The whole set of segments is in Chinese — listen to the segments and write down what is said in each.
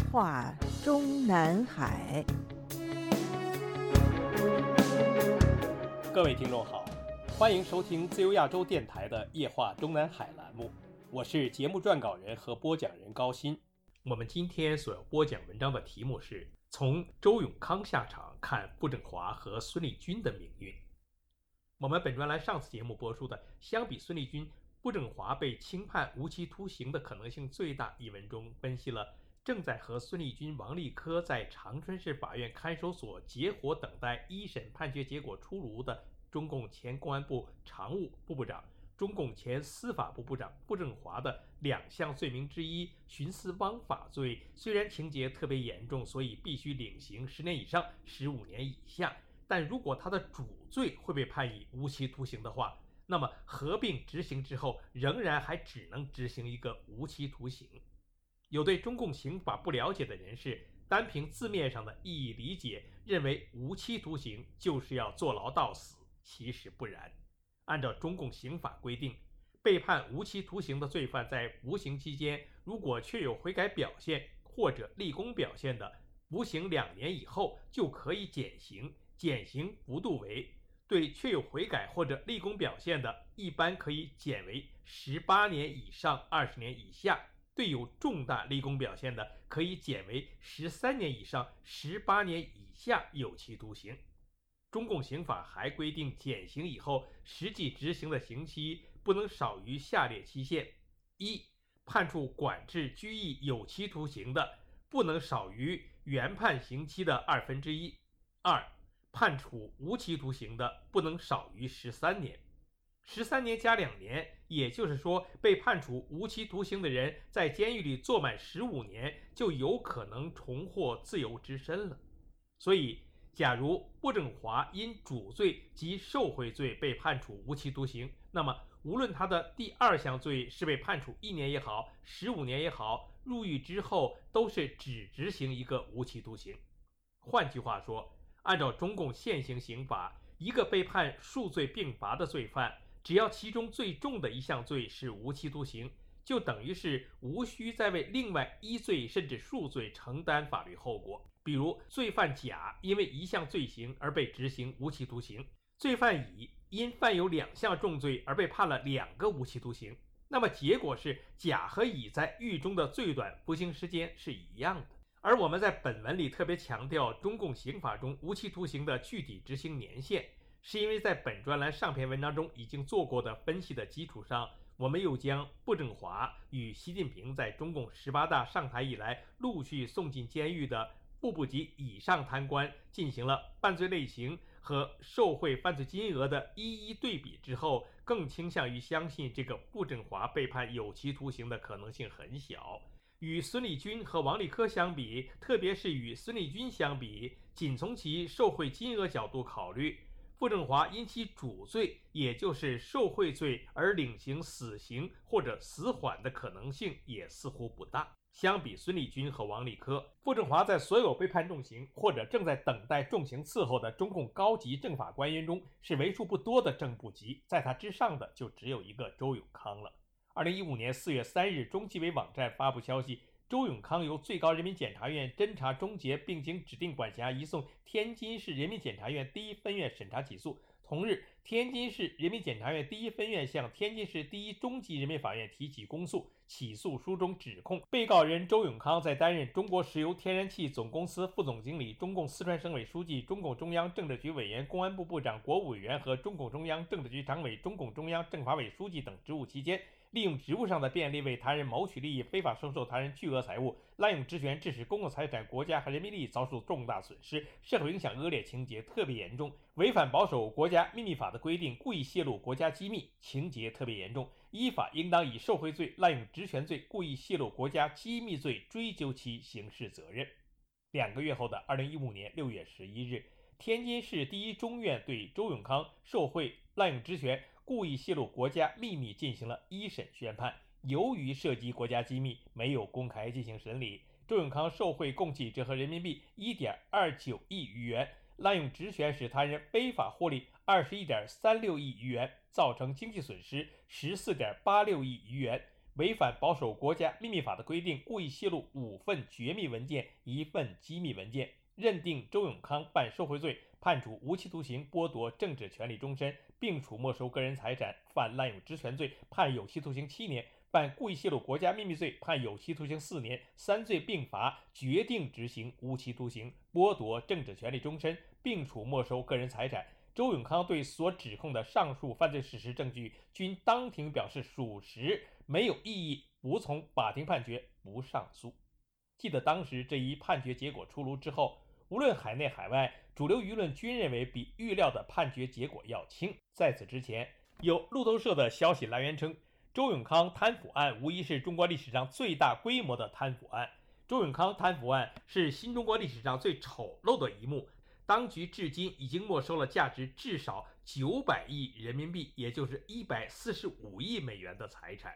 话中南海。各位听众好，欢迎收听自由亚洲电台的《夜话中南海》栏目，我是节目撰稿人和播讲人高鑫。我们今天所要播讲文章的题目是从周永康下场看傅政华和孙立军的命运。我们本专栏上次节目播出的“相比孙立军，傅政华被轻判无期徒刑的可能性最大”一文中，分析了正在和孙立军、王立科在长春市法院看守所结伙等待一审判决结果出炉的中共前公安部常务副部长、中共前司法部部长傅政华的两项罪名之一——徇私枉法罪，虽然情节特别严重，所以必须领刑十年以上十五年以下。但如果他的主罪会被判以无期徒刑的话，那么合并执行之后，仍然还只能执行一个无期徒刑。有对中共刑法不了解的人士，单凭字面上的意义理解，认为无期徒刑就是要坐牢到死，其实不然。按照中共刑法规定，被判无期徒刑的罪犯在服刑期间，如果确有悔改表现或者立功表现的，服刑两年以后就可以减刑。减刑幅度为对确有悔改或者立功表现的，一般可以减为十八年以上二十年以下；对有重大立功表现的，可以减为十三年以上十八年以下有期徒刑。中共刑法还规定，减刑以后实际执行的刑期不能少于下列期限：一、判处管制拘役有期徒刑的，不能少于原判刑期的二分之一；二、判处无期徒刑的不能少于十三年，十三年加两年，也就是说，被判处无期徒刑的人在监狱里坐满十五年，就有可能重获自由之身了。所以，假如郭正华因主罪及受贿罪被判处无期徒刑，那么无论他的第二项罪是被判处一年也好，十五年也好，入狱之后都是只执行一个无期徒刑。换句话说，按照中共现行刑法，一个被判数罪并罚的罪犯，只要其中最重的一项罪是无期徒刑，就等于是无需再为另外一罪甚至数罪承担法律后果。比如，罪犯甲因为一项罪行而被执行无期徒刑，罪犯乙因犯有两项重罪而被判了两个无期徒刑，那么结果是甲和乙在狱中的最短服刑时间是一样的。而我们在本文里特别强调中共刑法中无期徒刑的具体执行年限，是因为在本专栏上篇文章中已经做过的分析的基础上，我们又将傅政华与习近平在中共十八大上台以来陆续送进监狱的副部级以上贪官进行了犯罪类型和受贿犯罪金额的一一对比之后，更倾向于相信这个傅政华被判有期徒刑的可能性很小。与孙立军和王立科相比，特别是与孙立军相比，仅从其受贿金额角度考虑，傅政华因其主罪，也就是受贿罪而领刑死刑或者死缓的可能性也似乎不大。相比孙立军和王立科，傅政华在所有被判重刑或者正在等待重刑伺候的中共高级政法官员中是为数不多的正部级，在他之上的就只有一个周永康了。二零一五年四月三日，中纪委网站发布消息，周永康由最高人民检察院侦查终结，并经指定管辖移送天津市人民检察院第一分院审查起诉。同日，天津市人民检察院第一分院向天津市第一中级人民法院提起公诉。起诉书中指控，被告人周永康在担任中国石油天然气总公司副总经理、中共四川省委书记、中共中央政治局委员、公安部部长、国务委员和中共中央政治局常委、中共中央政法委书记等职务期间。利用职务上的便利为他人谋取利益，非法收受他人巨额财物，滥用职权致使公共财产、国家和人民利益遭受重大损失，社会影响恶劣，情节特别严重；违反保守国家秘密法的规定，故意泄露国家机密，情节特别严重。依法应当以受贿罪、滥用职权罪、故意泄露国家机密罪追究其刑事责任。两个月后的二零一五年六月十一日，天津市第一中院对周永康受贿、滥用职权。故意泄露国家秘密进行了一审宣判，由于涉及国家机密，没有公开进行审理。周永康受贿共计折合人民币一点二九亿余元，滥用职权使他人非法获利二十一点三六亿余元，造成经济损失十四点八六亿余元，违反保守国家秘密法的规定，故意泄露五份绝密文件、一份机密文件，认定周永康犯受贿罪，判处无期徒刑，剥夺政治权利终身，并处没收个人财产；犯滥用职权罪，判有期徒刑七年；犯故意泄露国家秘密罪，判有期徒刑四年。三罪并罚，决定执行无期徒刑，剥夺政治权利终身，并处没收个人财产。周永康对所指控的上述犯罪事实证据均当庭表示属实，没有异议，服从法庭判决，不上诉。记得当时这一判决结果出炉之后，无论海内海外，主流舆论均认为比预料的判决结果要轻。在此之前，有路透社的消息来源称，周永康贪腐案无疑是中国历史上最大规模的贪腐案。周永康贪腐案是新中国历史上最丑陋的一幕。当局至今已经没收了价值至少九百亿人民币，也就是一百四十五亿美元的财产。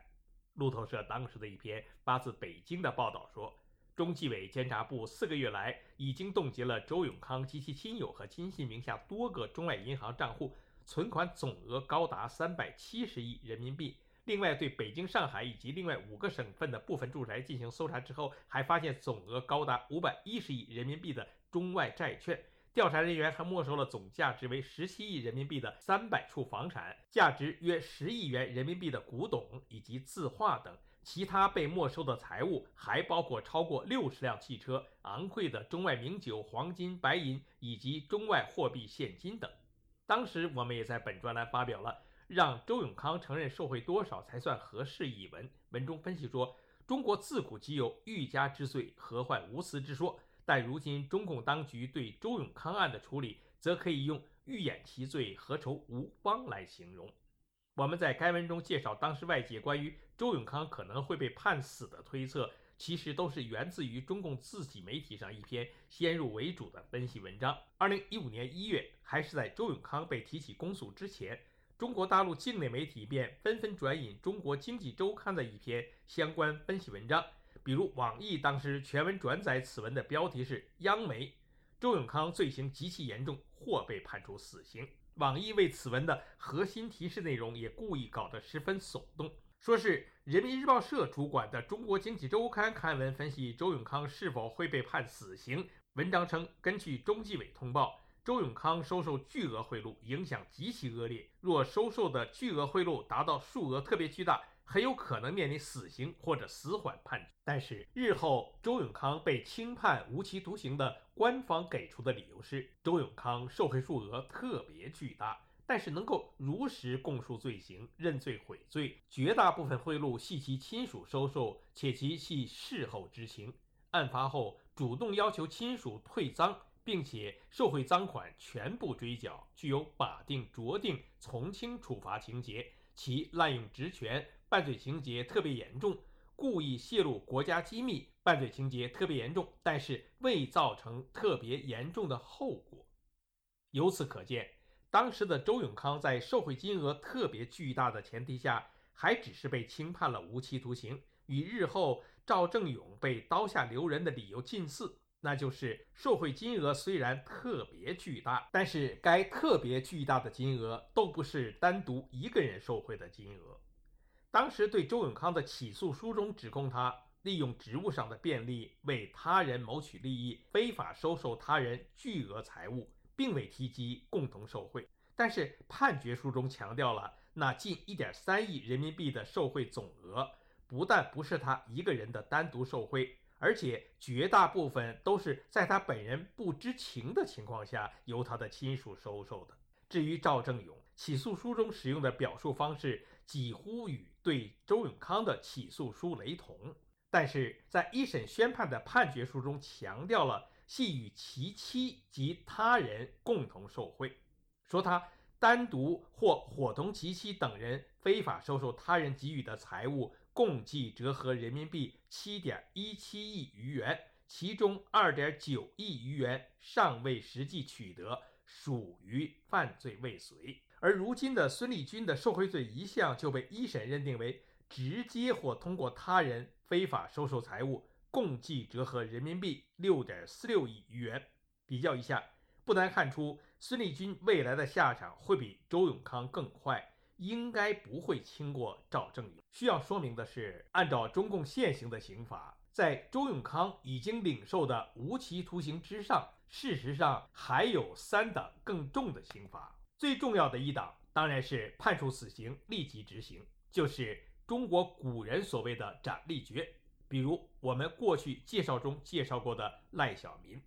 路透社当时的一篇发自北京的报道说，中纪委监察部四个月来已经冻结了周永康及其亲友和亲信名下多个中外银行账户，存款总额高达三百七十亿人民币。另外，对北京、上海以及另外五个省份的部分住宅进行搜查之后，还发现总额高达五百一十亿人民币的中外债券。调查人员还没收了总价值为十七亿人民币的三百处房产，价值约十亿元人民币的古董以及字画等。其他被没收的财物还包括超过六十辆汽车、昂贵的中外名酒、黄金、白银以及中外货币现金等。当时我们也在本专栏发表了“让周永康承认受贿多少才算合适”一文，文中分析说，中国自古即有欲加之罪，何患无辞之说。但如今中共当局对周永康案的处理，则可以用“欲掩其罪，何愁无方”来形容。我们在该文中介绍，当时外界关于周永康可能会被判死的推测，其实都是源自于中共自己媒体上一篇先入为主的分析文章。二零一五年一月，还是在周永康被提起公诉之前，中国大陆境内媒体便纷纷转引《中国经济周刊》的一篇相关分析文章。比如网易当时全文转载此文的标题是“央媒周永康罪行极其严重，或被判处死刑”。网易为此文的核心提示内容也故意搞得十分耸动，说是人民日报社主管的《中国经济周刊》刊文分析周永康是否会被判死刑。文章称，根据中纪委通报，周永康收受巨额贿赂，影响极其恶劣。若收受的巨额贿赂达到数额特别巨大。很有可能面临死刑或者死缓判，但是日后周永康被轻判无期徒刑的官方给出的理由是，周永康受贿数额特别巨大，但是能够如实供述罪行、认罪悔罪，绝大部分贿赂系其亲属收受，且其系事后知情，案发后主动要求亲属退赃，并且受贿赃款全部追缴，具有法定酌定从轻处罚情节，其滥用职权。犯罪情节特别严重，故意泄露国家机密，犯罪情节特别严重，但是未造成特别严重的后果。由此可见，当时的周永康在受贿金额特别巨大的前提下，还只是被轻判了无期徒刑，与日后赵正永被刀下留人的理由近似，那就是受贿金额虽然特别巨大，但是该特别巨大的金额都不是单独一个人受贿的金额。当时对周永康的起诉书中指控他利用职务上的便利为他人谋取利益，非法收受他人巨额财物，并未提及共同受贿。但是判决书中强调了那近一点三亿人民币的受贿总额，不但不是他一个人的单独受贿，而且绝大部分都是在他本人不知情的情况下由他的亲属收受的。至于赵正永，起诉书中使用的表述方式。几乎与对周永康的起诉书雷同，但是在一审宣判的判决书中强调了系与其妻及他人共同受贿，说他单独或伙同其妻等人非法收受他人给予的财物，共计折合人民币七点一七亿余元，其中二点九亿余元尚未实际取得，属于犯罪未遂。而如今的孙立军的受贿罪一项就被一审认定为直接或通过他人非法收受财物，共计折合人民币六点四六亿余元。比较一下，不难看出孙立军未来的下场会比周永康更坏，应该不会轻过赵正永。需要说明的是，按照中共现行的刑法，在周永康已经领受的无期徒刑之上，事实上还有三档更重的刑罚。最重要的一档当然是判处死刑立即执行，就是中国古人所谓的斩立决。比如我们过去介绍中介绍过的赖小民。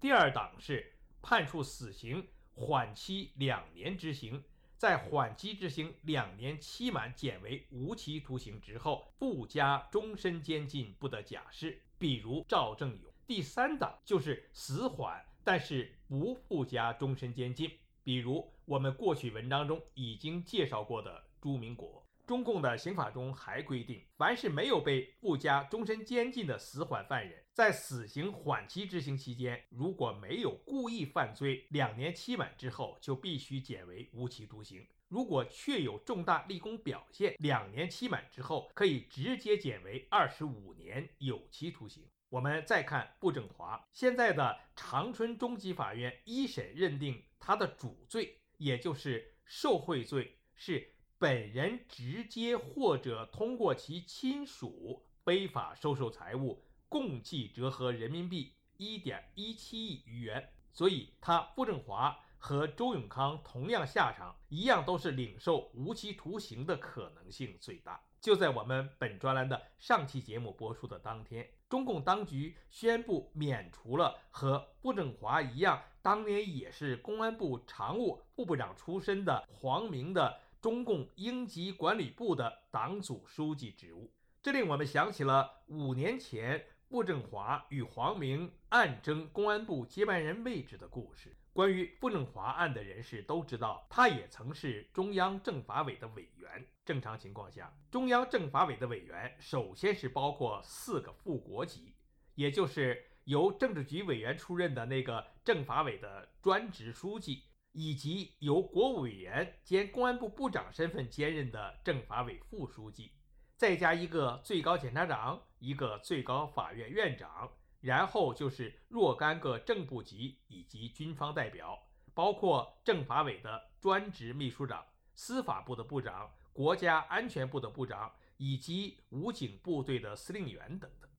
第二档是判处死刑缓期两年执行。在缓期执行两年期满减为无期徒刑之后，不加终身监禁，不得假释。比如赵正永。第三档就是死缓，但是不附加终身监禁。比如我们过去文章中已经介绍过的朱明国。中共的刑法中还规定，凡是没有被附加终身监禁的死缓犯人，在死刑缓期执行期间，如果没有故意犯罪，两年期满之后就必须减为无期徒刑；如果确有重大立功表现，两年期满之后可以直接减为二十五年有期徒刑。我们再看步正华，现在的长春中级法院一审认定他的主罪，也就是受贿罪是。本人直接或者通过其亲属非法收受财物，共计折合人民币一点一七亿余元。所以，他傅政华和周永康同样下场，一样都是领受无期徒刑的可能性最大。就在我们本专栏的上期节目播出的当天，中共当局宣布免除了和傅政华一样，当年也是公安部常务副部长出身的黄明的。中共应急管理部的党组书记职务，这令我们想起了五年前傅政华与黄明暗争公安部接班人位置的故事。关于傅政华案的人士都知道，他也曾是中央政法委的委员。正常情况下，中央政法委的委员首先是包括四个副国级，也就是由政治局委员出任的那个政法委的专职书记。以及由国务委员兼公安部部长身份兼任的政法委副书记，再加一个最高检察长，一个最高法院院长，然后就是若干个正部级以及军方代表，包括政法委的专职秘书长、司法部的部长、国家安全部的部长以及武警部队的司令员等等。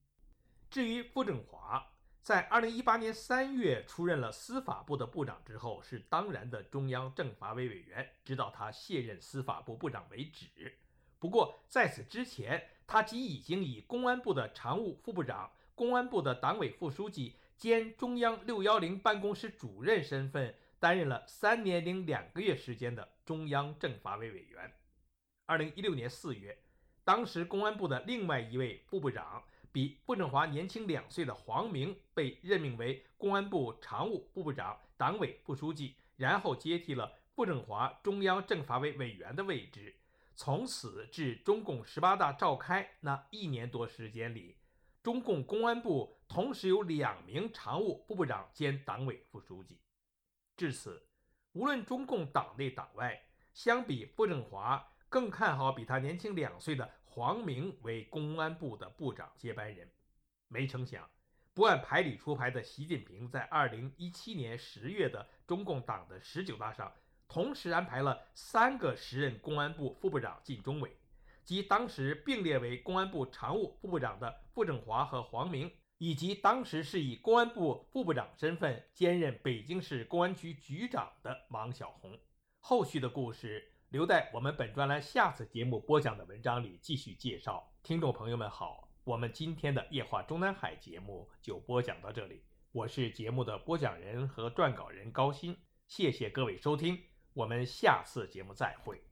至于傅政华。在二零一八年三月出任了司法部的部长之后，是当然的中央政法委委员，直到他卸任司法部部长为止。不过在此之前，他即已经以公安部的常务副部长、公安部的党委副书记兼中央六幺零办公室主任身份，担任了三年零两个月时间的中央政法委委员。二零一六年四月，当时公安部的另外一位副部长。比傅政华年轻两岁的黄明被任命为公安部常务副部长、党委副书记，然后接替了傅政华中央政法委委员的位置。从此至中共十八大召开那一年多时间里，中共公安部同时有两名常务副部长兼党委副书记。至此，无论中共党内党外，相比傅政华，更看好比他年轻两岁的。黄明为公安部的部长接班人，没成想，不按牌理出牌的习近平在二零一七年十月的中共党的十九大上，同时安排了三个时任公安部副部长进中委，即当时并列为公安部常务副部长的傅政华和黄明，以及当时是以公安部副部长身份兼任北京市公安局局长的王小红。后续的故事。留在我们本专栏下次节目播讲的文章里继续介绍。听众朋友们好，我们今天的夜话中南海节目就播讲到这里。我是节目的播讲人和撰稿人高鑫，谢谢各位收听，我们下次节目再会。